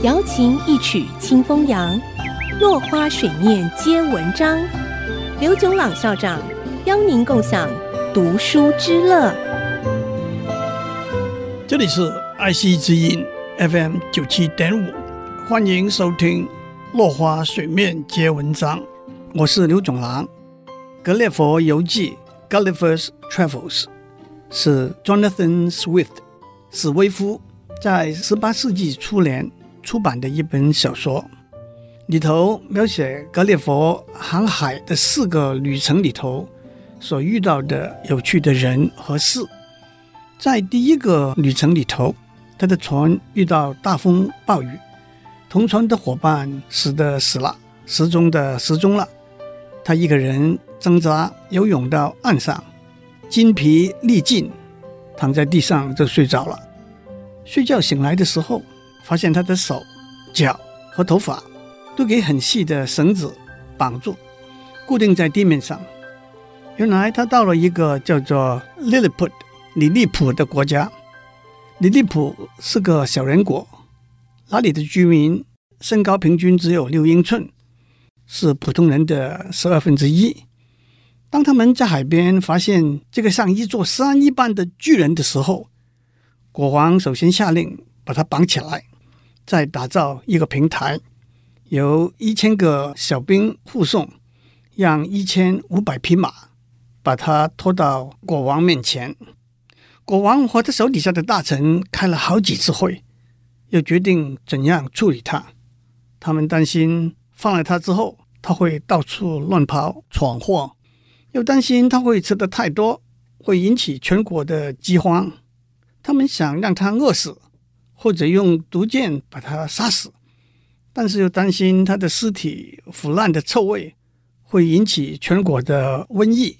瑶琴一曲清风扬，落花水面皆文章。刘炯朗校长邀您共享读书之乐。这里是爱惜之音 FM 九七点五，欢迎收听《落花水面皆文章》，我是刘炯朗。《格列佛游记》（Gulliver's Travels） 是 Jonathan Swift 史威夫在十八世纪初年出版的一本小说，里头描写格列佛航海的四个旅程里头所遇到的有趣的人和事。在第一个旅程里头，他的船遇到大风暴雨，同船的伙伴死的死了，失踪的失踪了。他一个人挣扎游泳到岸上，筋疲力尽，躺在地上就睡着了。睡觉醒来的时候，发现他的手、脚和头发都给很细的绳子绑住，固定在地面上。原来他到了一个叫做 Lilliput。里利普的国家，里利普是个小人国，那里的居民身高平均只有六英寸，是普通人的十二分之一。当他们在海边发现这个像一座山一般的巨人的时候，国王首先下令把他绑起来，再打造一个平台，由一千个小兵护送，让一千五百匹马把他拖到国王面前。国王和他手底下的大臣开了好几次会，又决定怎样处理他。他们担心放了他之后，他会到处乱跑闯祸，又担心他会吃的太多，会引起全国的饥荒。他们想让他饿死，或者用毒箭把他杀死，但是又担心他的尸体腐烂的臭味会引起全国的瘟疫。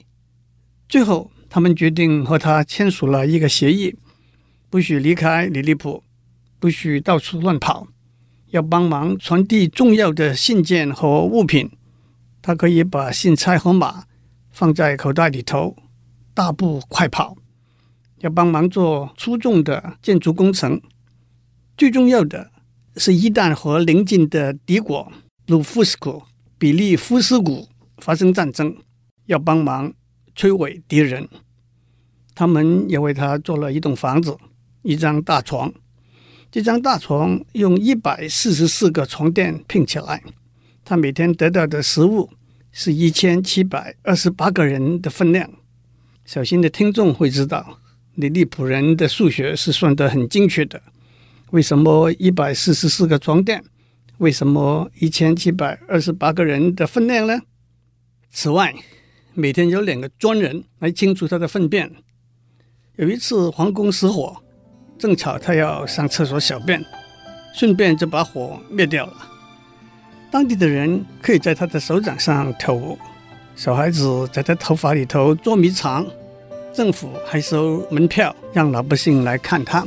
最后。他们决定和他签署了一个协议，不许离开里利普，不许到处乱跑，要帮忙传递重要的信件和物品。他可以把信差和马放在口袋里头，大步快跑。要帮忙做粗重的建筑工程。最重要的是，一旦和邻近的敌国鲁夫斯库、比利夫斯谷发生战争，要帮忙。摧毁敌人，他们也为他做了一栋房子，一张大床。这张大床用一百四十四个床垫拼起来。他每天得到的食物是一千七百二十八个人的分量。小心的听众会知道，里利普人的数学是算得很精确的。为什么一百四十四个床垫？为什么一千七百二十八个人的分量呢？此外，每天有两个专人来清除他的粪便。有一次皇宫失火，正巧他要上厕所小便，顺便就把火灭掉了。当地的人可以在他的手掌上跳舞，小孩子在他头发里头捉迷藏，政府还收门票让老百姓来看他。